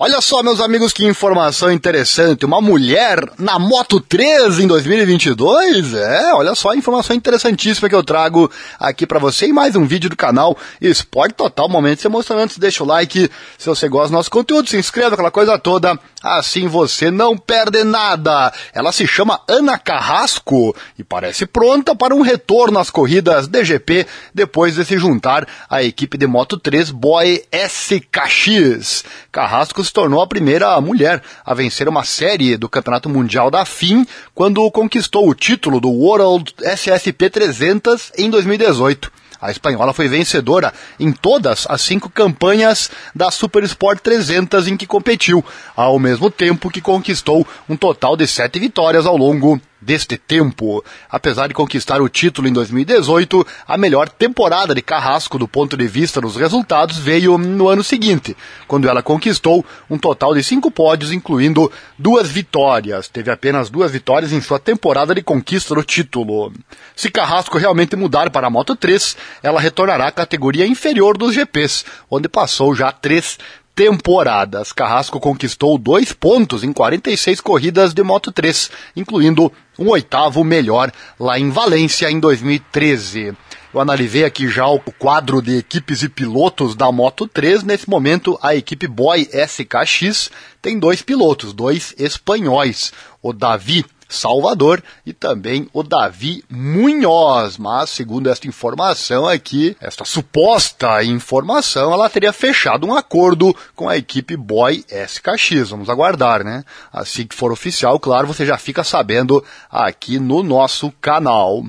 Olha só, meus amigos, que informação interessante. Uma mulher na Moto 3 em 2022? É, olha só a informação interessantíssima que eu trago aqui para você e mais um vídeo do canal Esporte Total Momentos Emocionantes. Deixa o like se você gosta do nosso conteúdo, se inscreva, aquela coisa toda. Assim você não perde nada. Ela se chama Ana Carrasco e parece pronta para um retorno às corridas DGP depois de se juntar à equipe de Moto 3 Boy SKX. Carrasco se tornou a primeira mulher a vencer uma série do Campeonato Mundial da FIM quando conquistou o título do World SSP 300 em 2018. A espanhola foi vencedora em todas as cinco campanhas da Super Sport 300 em que competiu, ao mesmo tempo que conquistou um total de sete vitórias ao longo deste tempo. Apesar de conquistar o título em 2018, a melhor temporada de Carrasco do ponto de vista dos resultados veio no ano seguinte, quando ela conquistou um total de cinco pódios, incluindo duas vitórias. Teve apenas duas vitórias em sua temporada de conquista do título. Se Carrasco realmente mudar para a Moto 3, ela retornará à categoria inferior dos GPs, onde passou já três temporadas. Carrasco conquistou dois pontos em 46 corridas de Moto 3, incluindo um oitavo melhor lá em Valência em 2013. Eu analisei aqui já o quadro de equipes e pilotos da Moto 3. Nesse momento, a equipe Boy SKX tem dois pilotos, dois espanhóis. O Davi Salvador e também o Davi Munhoz. Mas, segundo esta informação aqui, esta suposta informação, ela teria fechado um acordo com a equipe Boy SKX. Vamos aguardar, né? Assim que for oficial, claro, você já fica sabendo aqui no nosso canal.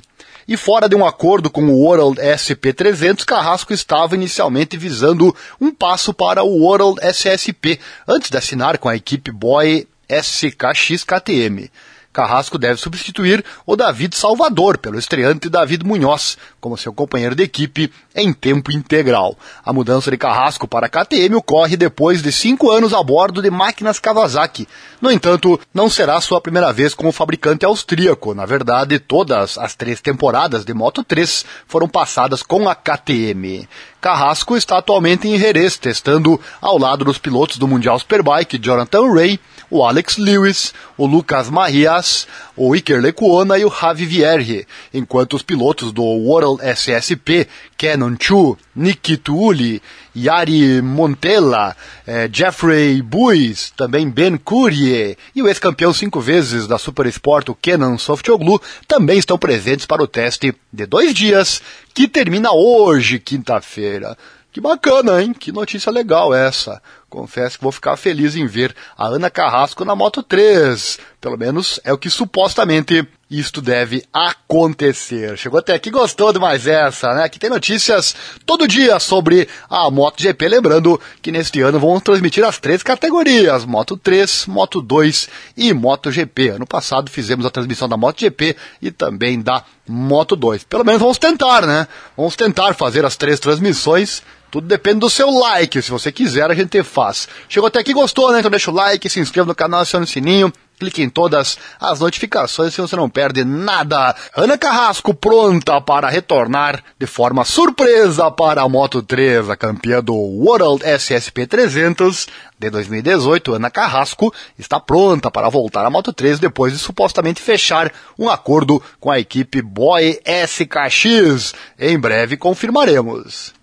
E fora de um acordo com o World SP300, Carrasco estava inicialmente visando um passo para o World SSP, antes de assinar com a equipe Boy SKX KTM. Carrasco deve substituir o David Salvador pelo estreante David Munhoz como seu companheiro de equipe em tempo integral. A mudança de Carrasco para a KTM ocorre depois de cinco anos a bordo de máquinas Kawasaki. No entanto, não será sua primeira vez como fabricante austríaco. Na verdade, todas as três temporadas de Moto 3 foram passadas com a KTM. Carrasco está atualmente em Jerez, testando ao lado dos pilotos do Mundial Superbike Jonathan Ray, o Alex Lewis, o Lucas Marias, o Iker Lecuona e o Javi Vierge, enquanto os pilotos do World SSP, Kenon Chu, Niki Tuuli, Yari Montella, eh, Jeffrey Buis, também Ben Courier e o ex-campeão cinco vezes da Super Sport, o Kenan Softoglu, também estão presentes para o teste de dois dias, que termina hoje, quinta-feira. Que bacana, hein? Que notícia legal essa. Confesso que vou ficar feliz em ver a Ana Carrasco na Moto 3. Pelo menos é o que supostamente isto deve acontecer. Chegou até aqui, gostou mais essa, né? Aqui tem notícias todo dia sobre a MotoGP. Lembrando que neste ano vamos transmitir as três categorias: Moto 3, Moto 2 e MotoGP. Ano passado fizemos a transmissão da MotoGP e também da Moto 2. Pelo menos vamos tentar, né? Vamos tentar fazer as três transmissões tudo depende do seu like. Se você quiser, a gente faz. Chegou até aqui, gostou, né? Então deixa o like, se inscreva no canal, acione o sininho. Clique em todas as notificações se você não perde nada. Ana Carrasco pronta para retornar de forma surpresa para a Moto 3, a campeã do World SSP 300 de 2018. Ana Carrasco está pronta para voltar à Moto 3 depois de supostamente fechar um acordo com a equipe Boy SKX. Em breve confirmaremos.